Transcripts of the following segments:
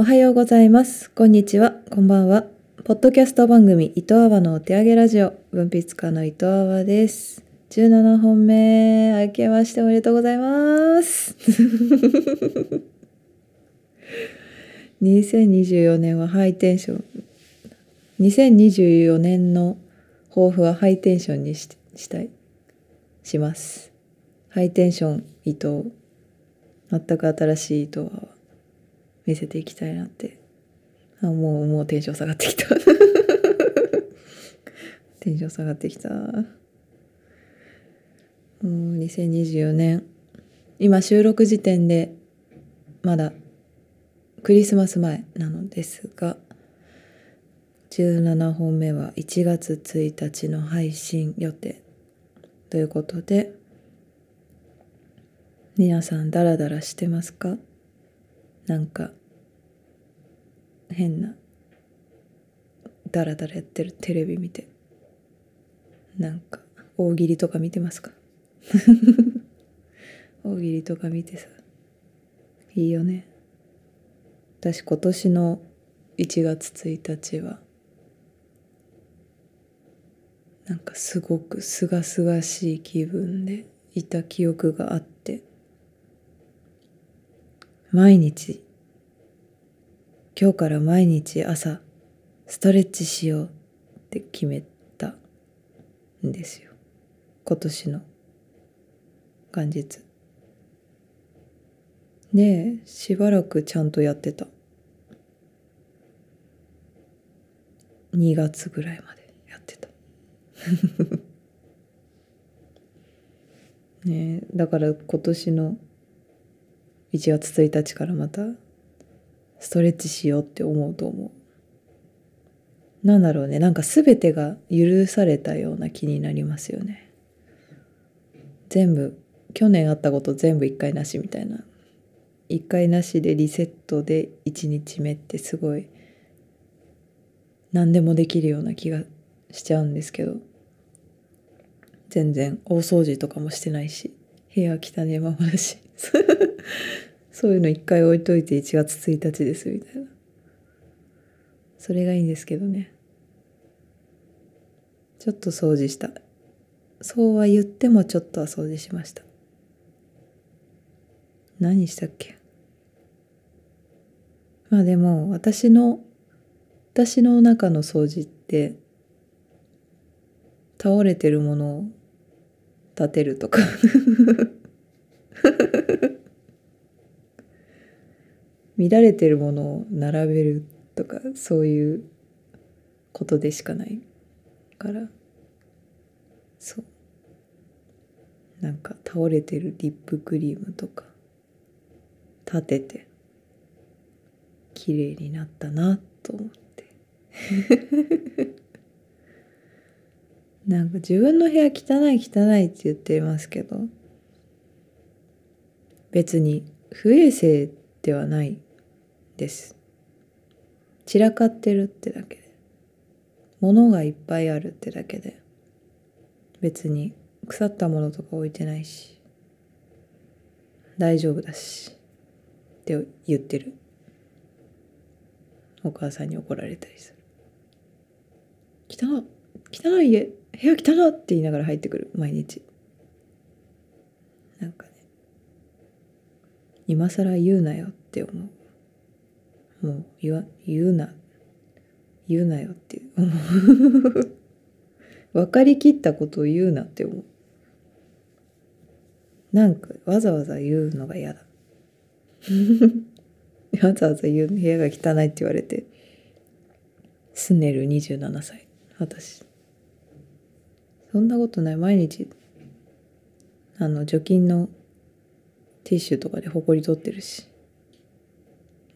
おはようございます。こんにちは。こんばんは。ポッドキャスト番組、糸あわのお手上げラジオ、文筆家の糸あわです。17本目、明けましておめでとうございます。2024年はハイテンション。2024年の抱負はハイテンションにししたい。します。ハイテンション糸全く新しい糸は見せていきたいなって。あもうもうテンション下がってきた。テンション下がってきた。もう2024年今収録時点でまだクリスマス前なのですが17本目は1月1日の配信予定。ということで皆さんダラダラしてますか？なんか変なダラダラやってるテレビ見て。なんか大喜利とか見てますか？大喜利とか見てさ。いいよね。私今年の1月1日はなんかすごくすがすがしい気分でいた記憶があって。毎日今日から毎日朝ストレッチしようって決めたんですよ。今年の元日。でしばらくちゃんとやってた。2月ぐらいまでやってた。ねだから今年の1月1日からまたストレッチしようって思うと思う。なんだろうね。なんか全てが許されたような気になりますよね。全部去年あったこと全部一回なしみたいな。一回なしでリセットで1日目ってすごい何でもできるような気がしちゃうんですけど。全然大掃除とかもしてないし部屋汚ねままだし。そういうの一回置いといて1月1日ですみたいな。それがいいんですけどね。ちょっと掃除した。そうは言ってもちょっとは掃除しました。何したっけ？まあでも私の私の中の掃除って倒れてるものを立てるとか。乱れてるものを並べるとかそういうことでしかないから。そう。なんか倒れてるリップクリームとか立てて綺麗になったなと思って。なんか自分の部屋汚い汚いって言ってますけど別に不衛生ではないです。散らかってるってだけで。物がいっぱいあるってだけで。別に腐ったものとか置いてないし。大丈夫だし。って言ってる。お母さんに怒られたりする。汚汚い家部屋汚って言いながら入ってくる。毎日。なんかね。今更言うなよって思う。もう言わ言うな。言うなよって思う。分かりきったことを言うなって思う。なんかわざわざ言うのが嫌だ。わざわざ言う部屋が汚いって言われて。すねる27歳。私。そんなことない。毎日あの除菌のティッシュとかでほこり取ってるし。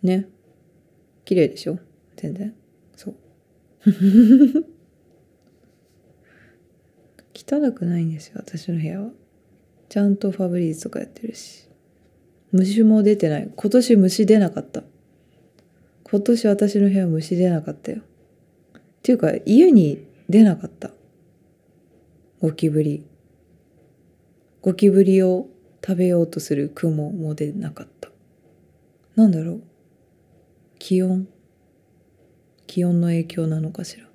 ね。綺麗でしょ？全然。そう。汚くないんですよ私の部屋は。ちゃんとファブリーズとかやってるし。虫も出てない。今年虫出なかった。今年私の部屋虫出なかったよ。っていうか家に出なかった。ゴキブリ。ゴキブリを食べようとする雲も出なかった。なんだろう？気温？気温の影響なのかしら？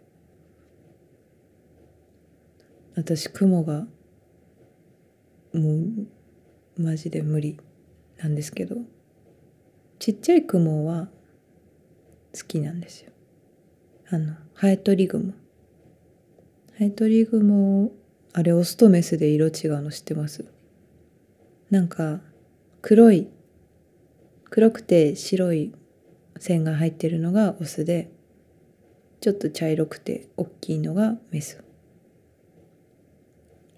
私雲がもうマジで無理なんですけどちっちゃい雲は好きなんですよ。あのハエトリグモ。ハエトリグモあれオスとメスで色違うの知ってます？なんか黒い黒くて白い線が入ってるのがオスでちょっと茶色くて大きいのがメス。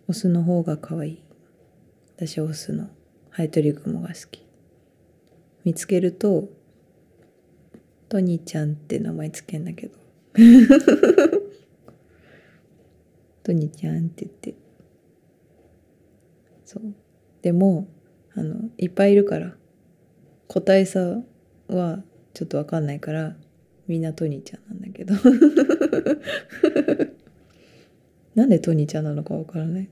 オスの方が可愛い。私はオスのハエトリグモが好き。見つけるとトニーちゃんって名前つけんだけど。トニーちゃんって言って。そう。でもあのいっぱいいるから個体差はちょっと分かんないからみんなトニーちゃんなんだけど。なんでトニーちゃんなのか分からない。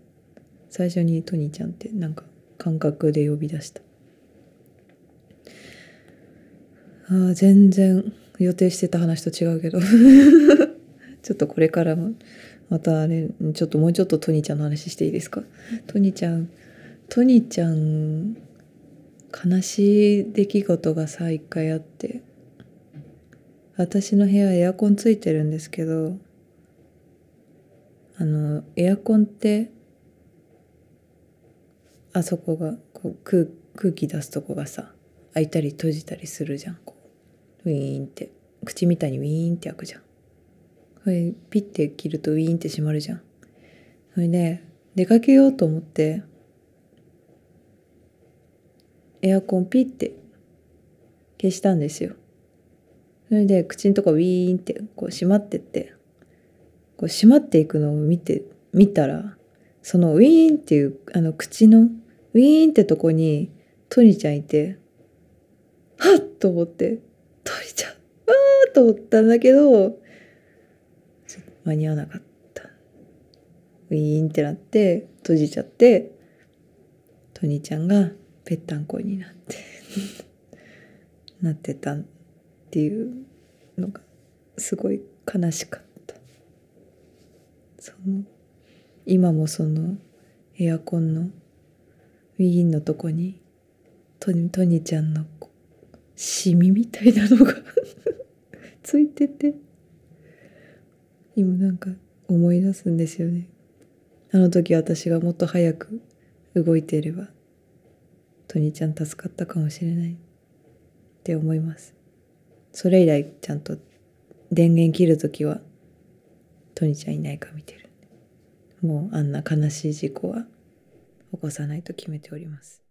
最初にトニーちゃんってなんか感覚で呼び出した。あ全然予定してた話と違うけど。ちょっとこれからもまたあれちょっともうちょっとトニーちゃんの話していいですか？トニーちゃんトニーちゃん悲しい出来事がさ一回あって私の部屋エアコンついてるんですけどあのエアコンってあそこがこう空空気出すとこがさ開いたり閉じたりするじゃんこう。ウィーンって。口みたいにウィーンって開くじゃん。これピッて切るとウィーンって閉まるじゃん。それで出かけようと思ってエアコンピッて消したんですよ。それで口のとこウィーンってこう閉まってってこう閉まっていくのを見て見たらそのウィーンっていうあの口のウィーンってとこにトニちゃんいてはっと思ってトニちゃんわーと思ったんだけど間に合わなかった。ウィーンってなって閉じちゃってトニちゃんがぺったんこになって なってたっていうのがすごい悲しかった。その今もそのエアコンのウィーンのとこにトニトニちゃんのシミみたいなのが ついてて今なんか思い出すんですよね。あの時私がもっと早く動いていればトニちゃん助かったかもしれないって思います。それ以来ちゃんと電源切る時はトニちゃんいないか見てる。もうあんな悲しい事故は起こさないと決めております。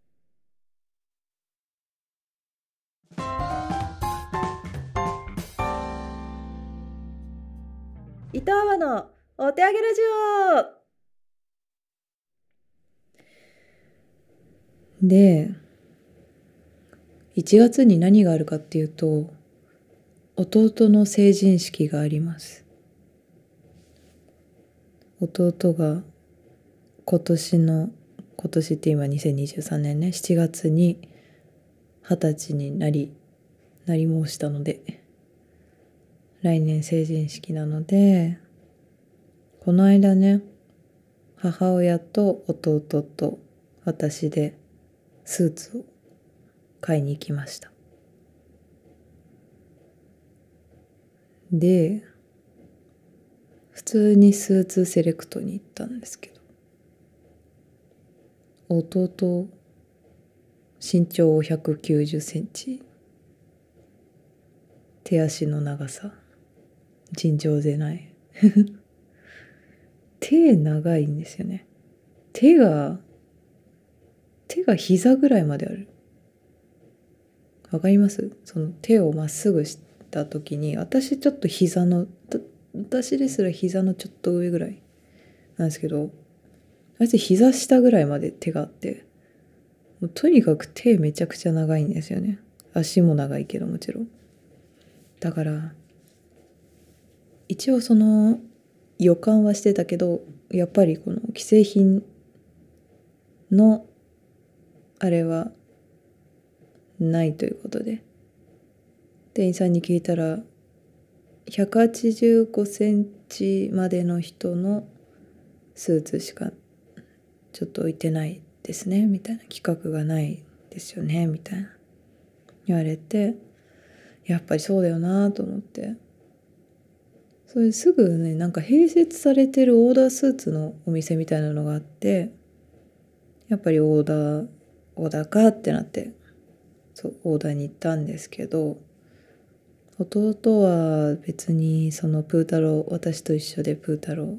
伊藤アワのお手上げラジオ！で1月に何があるかっていうと弟の成人式があります。弟が今年の今年って今2023年ね7月に二十歳になりなり申したので来年成人式なのでこの間ね母親と弟と私でスーツを買いに行きました。で普通にスーツセレクトに行ったんですけど弟身長190センチ手足の長さ尋常でない。手長いんですよね。手が手が膝ぐらいまである。わかります？その手をまっすぐした時に私ちょっと膝の私ですら膝のちょっと上ぐらいなんですけどあいつ膝下ぐらいまで手があってもうとにかく手めちゃくちゃ長いんですよね。足も長いけどもちろん。だから一応その予感はしてたけどやっぱりこの既製品のあれはないということで。店員さんに聞いたら185センチまでの人のスーツしかちょっと置いてないですねみたいな企画がないですよねみたいな。言われてやっぱりそうだよなと思って。それすぐねなんか併設されてるオーダースーツのお店みたいなのがあってやっぱりオーダーオーダーかってなってそうオーダーに行ったんですけど弟は別にそのプー太郎私と一緒でプー太郎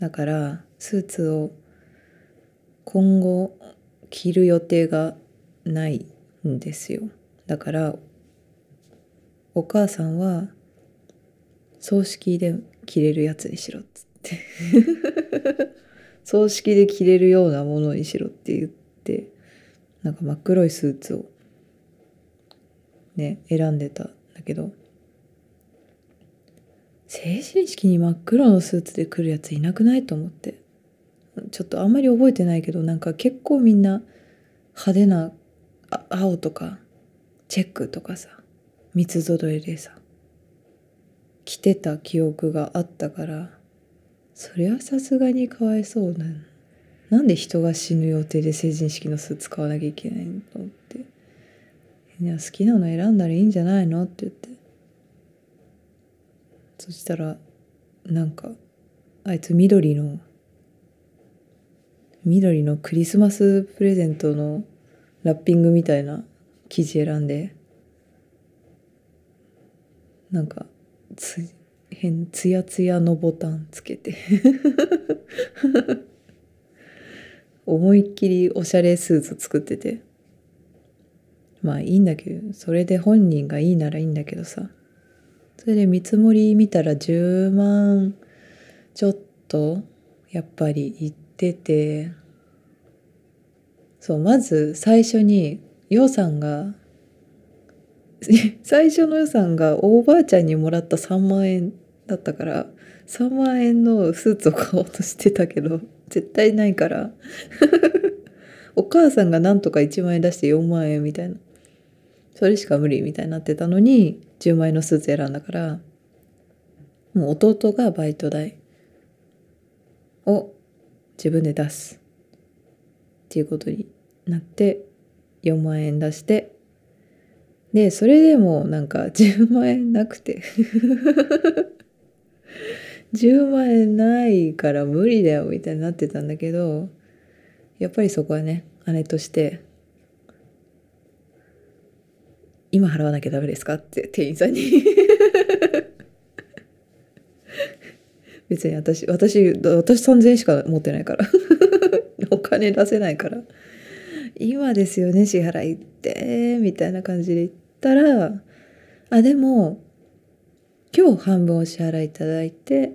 だからスーツを今後着る予定がないんですよ。だからお母さんは葬式で着れるやつにしろっつって。葬式で着れるようなものにしろって言ってなんか真っ黒いスーツをね選んでたけど。成人式に真っ黒のスーツで来るやついなくないと思って。ちょっとあんまり覚えてないけどなんか結構みんな派手な青とかチェックとかさ三つ揃えでさ着てた記憶があったからそれはさすがにかわいそうな。なんで人が死ぬ予定で成人式のスーツ買わなきゃいけないのと思って「いや好きなの選んだらいいんじゃないの?」って言って。そしたらなんかあいつ緑の緑のクリスマスプレゼントのラッピングみたいな生地選んでなんかつ変ツヤツヤのボタンつけて。思いっきりおしゃれスーツ作ってて。まあいいんだけどそれで本人がいいならいいんだけどさ。それで見積もり見たら10万ちょっとやっぱり行ってて。そうまず最初に予算が 最初の予算がおばあちゃんにもらった3万円だったから3万円のスーツを買おうとしてたけど絶対ないから。お母さんがなんとか1万円出して4万円みたいな。それしか無理みたいになってたのに10万円のスーツ選んだからもう弟がバイト代を自分で出すっていうことになって4万円出してでそれでもなんか10万円なくて。10万円ないから無理だよみたいになってたんだけどやっぱりそこはね姉として「今払わなきゃダメですか?」って店員さんに。別に私私私3,000円しか持ってないから。お金出せないから。今ですよね支払いってみたいな感じで言ったらあでも今日半分お支払いいただいて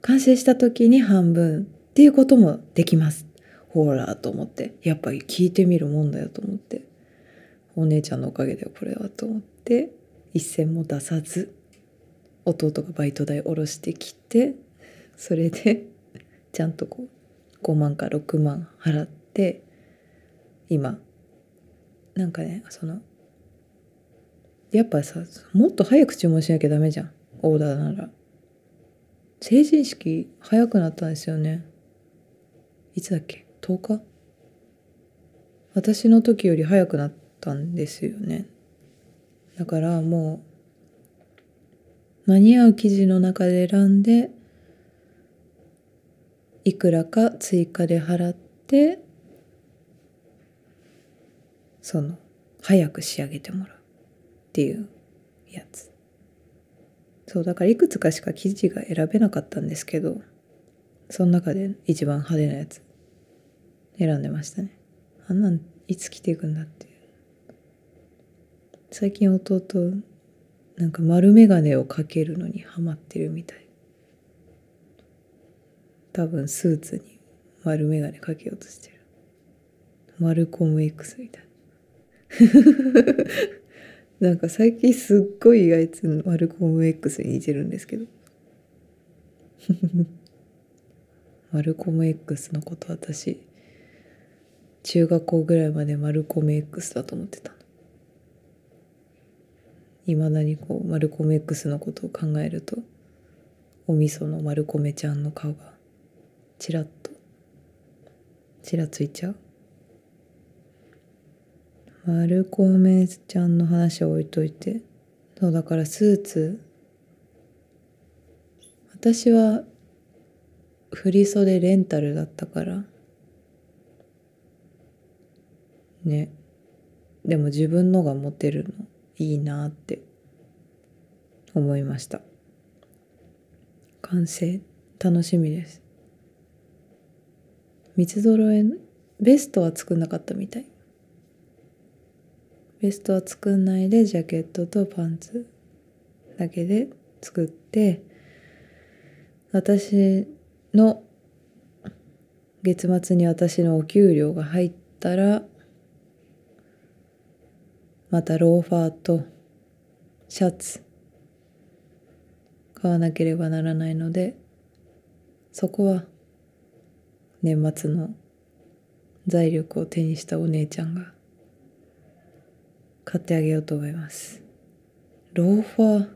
完成した時に半分っていうこともできます。ほらと思って。やっぱり聞いてみるもんだよと思って。お姉ちゃんのおかげだよこれはと思って一銭も出さず弟がバイト代下ろしてきてそれでちゃんとこう5万か6万払って今なんかねそのやっぱさもっと早く注文しなきゃダメじゃんオーダーなら。成人式早くなったんですよね。いつだっけ？10日？私の時より早くなったんですよね。だからもう間に合う生地の中で選んでいくらか追加で払ってその早く仕上げてもらうっていうやつ。そうだからいくつかしか生地が選べなかったんですけどその中で一番派手なやつ選んでましたね。あんなんいつ着ていくんだって最近弟なんか丸眼鏡をかけるのにハマってるみたい。多分スーツに丸眼鏡かけようとしてる。マルコム X みたい。な なんか最近すっごいあいつマルコム X に似てるんですけど。マルコム X のこと私中学校ぐらいまでマルコム X だと思ってた。いまだにこうマルコメ X のことを考えるとお味噌のマルコメちゃんの顔がちらっとちらついちゃう。マルコメちゃんの話は置いといてそうだからスーツ私は振袖レンタルだったからねでも自分のが持てるの。いいなって思いました。完成。楽しみです。三つ揃えベストは作んなかったみたい。ベストは作んないでジャケットとパンツだけで作って私の月末に私のお給料が入ったらまたローファーとシャツ買わなければならないのでそこは年末の財力を手にしたお姉ちゃんが買ってあげようと思います。ローファー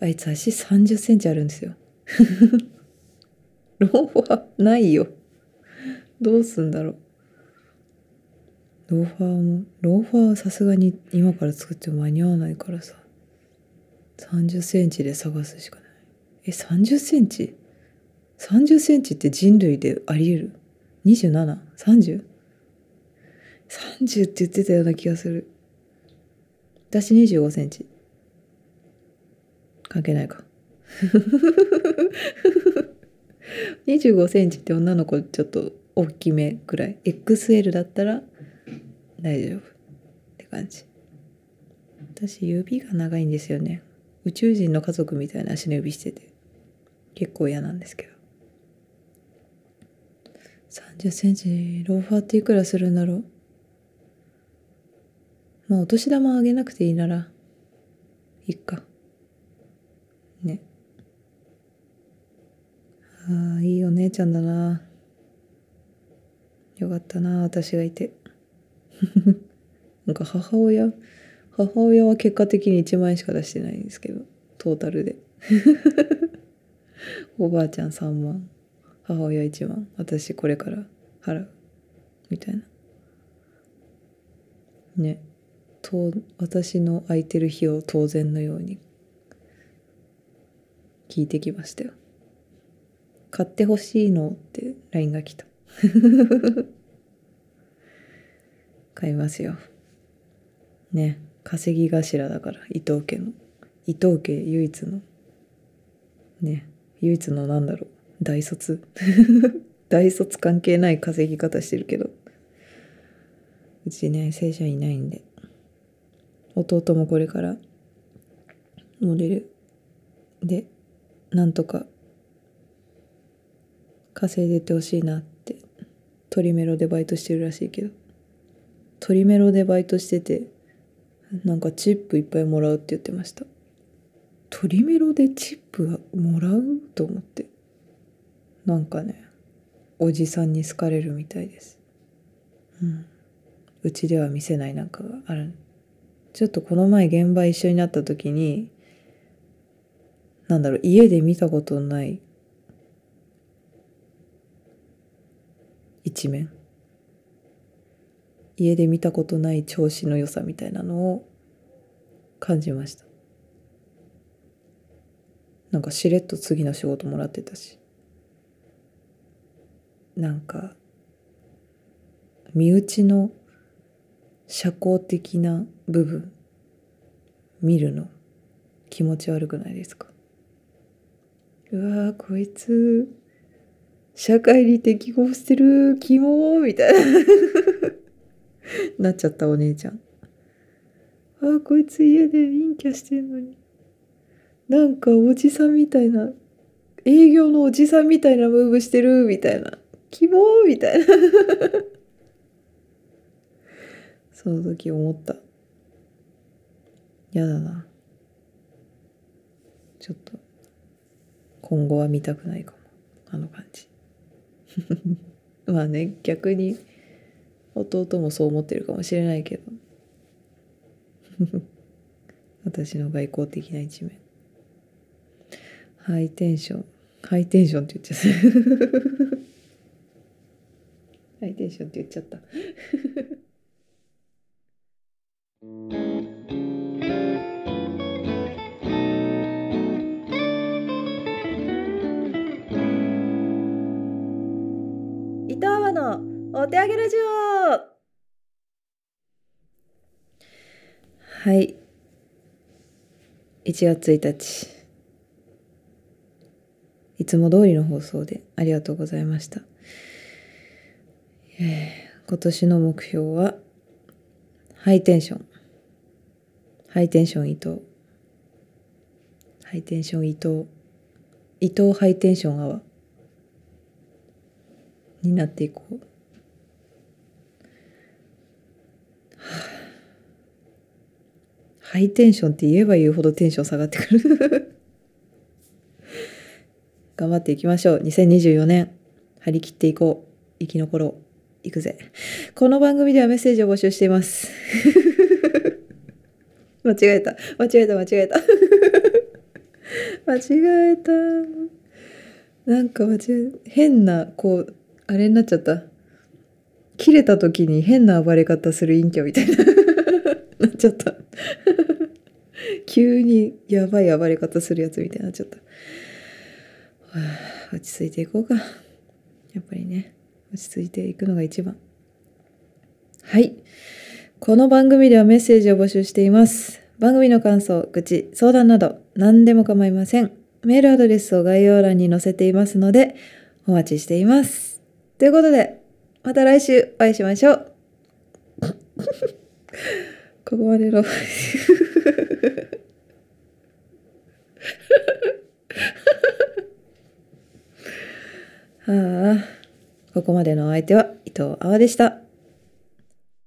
あいつ足30センチあるんですよ。ローファーないよ。どうすんだろう。ローファーもローファーはさすがに今から作っても間に合わないからさ。30センチで探すしかない。え30センチ？30センチって人類であり得る？27?30? 30って言ってたような気がする。私25センチ。関係ないか。25センチって女の子ちょっと大きめくらい。XL だったら大丈夫。って感じ。私指が長いんですよね。宇宙人の家族みたいな足の指してて。結構嫌なんですけど。30センチローファーっていくらするんだろう。まあお年玉あげなくていいならいっか。ね。ああいいお姉ちゃんだな。よかったな私がいて。なんか母親母親は結果的に1万円しか出してないんですけどトータルで。おばあちゃん3万母親1万私これから払う。みたいな。ね。と私の空いてる日を当然のように聞いてきましたよ。買ってほしいのって LINE が来た。買いますよ。ね稼ぎ頭だから伊藤家の。伊藤家唯一の。ね唯一のなんだろう。大卒。大卒関係ない稼ぎ方してるけど。うちね正社員いないんで。弟もこれからモデルでなんとか稼いでてほしいなって。トリメロでバイトしてるらしいけど。トリメロでバイトしててなんかチップいっぱいもらうって言ってました。トリメロでチップもらう？と思って。なんかねおじさんに好かれるみたいです。うん。うちでは見せないなんかがある。ちょっとこの前現場一緒になった時になんだろう家で見たことない一面。家で見たことない調子の良さみたいなのを感じました。なんかしれっと次の仕事もらってたし。なんか身内の社交的な部分見るの気持ち悪くないですか？うわーこいつ社会に適合してるキモみたいな。なっちゃったお姉ちゃん。あこいつ家で陰キャしてんのに。なんかおじさんみたいな営業のおじさんみたいなムーブしてるみたいな。希望？みたいな。その時思った。やだな。ちょっと今後は見たくないかも。あの感じ。まあね逆に弟もそう思ってるかもしれないけど。私の外交的な一面。ハイテンション。ハイテンションって言っちゃった。ハイテンションって言っちゃった。伊藤のお手上げラジオ。はい。1月1日いつも通りの放送でありがとうございました、えー今年の目標はハイテンション。ハイテンション伊藤。ハイテンション伊藤。伊藤ハイテンションアワー。になっていこう。ハイテンションって言えば言うほどテンション下がってくる。頑張っていきましょう。2024年。張り切っていこう。生き残ろう。行くぜ。この番組ではメッセージを募集しています。間違えた。間違えた。間違えた。間違えた。なんか間違え変なこうあれになっちゃった。切れた時に変な暴れ方する陰キャみたいな。なっちゃった。急にやばい暴れ方するやつみたいになっちゃった。はあ落ち着いていこうか。やっぱりね落ち着いていくのが一番。はい。この番組ではメッセージを募集しています。番組の感想愚痴相談など何でも構いません。メールアドレスを概要欄に載せていますのでお待ちしています。ということでまた来週お会いしましょう。までのはあここまでのお相手は伊藤あわでした。